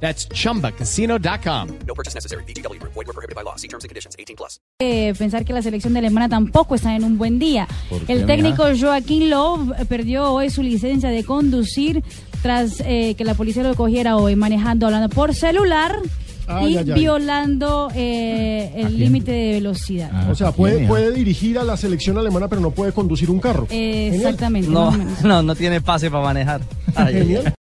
That's chumbacasino.com. No purchase necessary. BGW. Void were prohibited by law. See terms and conditions. 18 plus. Eh, pensar que la selección de Alemania tampoco está en un buen día. El técnico Joaquín Love eh, perdió hoy su licencia de conducir tras eh, que la policía lo cogiera hoy manejando, hablando por celular y violando eh, el límite de velocidad. O sea, puede, puede dirigir a la selección alemana, pero no puede conducir un carro. Eh, exactamente. No, no, no tiene pase para manejar.